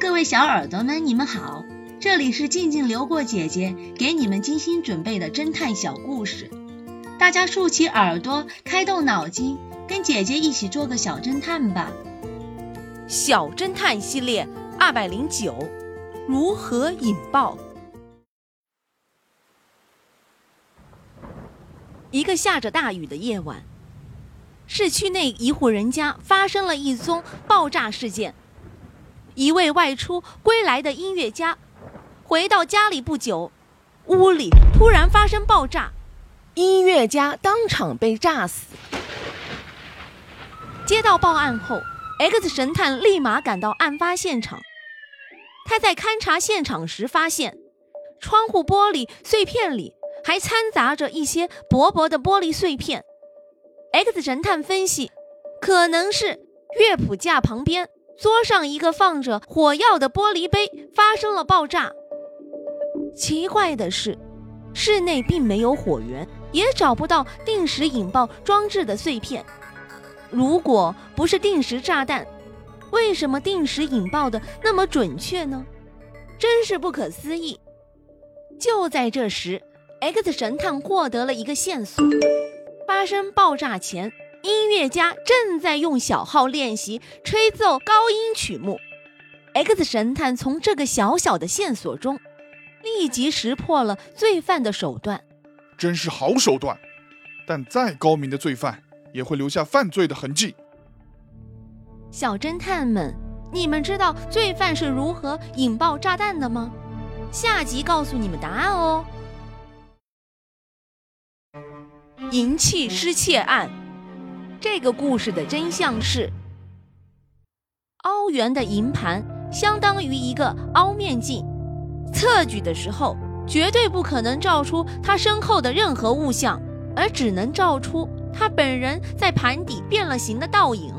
各位小耳朵们，你们好，这里是静静流过姐姐给你们精心准备的侦探小故事，大家竖起耳朵，开动脑筋，跟姐姐一起做个小侦探吧。小侦探系列二百零九，如何引爆？一个下着大雨的夜晚，市区内一户人家发生了一宗爆炸事件。一位外出归来的音乐家，回到家里不久，屋里突然发生爆炸，音乐家当场被炸死。接到报案后，X 神探立马赶到案发现场。他在勘察现场时发现，窗户玻璃碎片里。还掺杂着一些薄薄的玻璃碎片。X 神探分析，可能是乐谱架旁边桌上一个放着火药的玻璃杯发生了爆炸。奇怪的是，室内并没有火源，也找不到定时引爆装置的碎片。如果不是定时炸弹，为什么定时引爆的那么准确呢？真是不可思议。就在这时。X 神探获得了一个线索：发生爆炸前，音乐家正在用小号练习吹奏高音曲目。X 神探从这个小小的线索中，立即识破了罪犯的手段。真是好手段，但再高明的罪犯也会留下犯罪的痕迹。小侦探们，你们知道罪犯是如何引爆炸弹的吗？下集告诉你们答案哦。银器失窃案，这个故事的真相是：凹圆的银盘相当于一个凹面镜，测距的时候绝对不可能照出他身后的任何物象，而只能照出他本人在盘底变了形的倒影。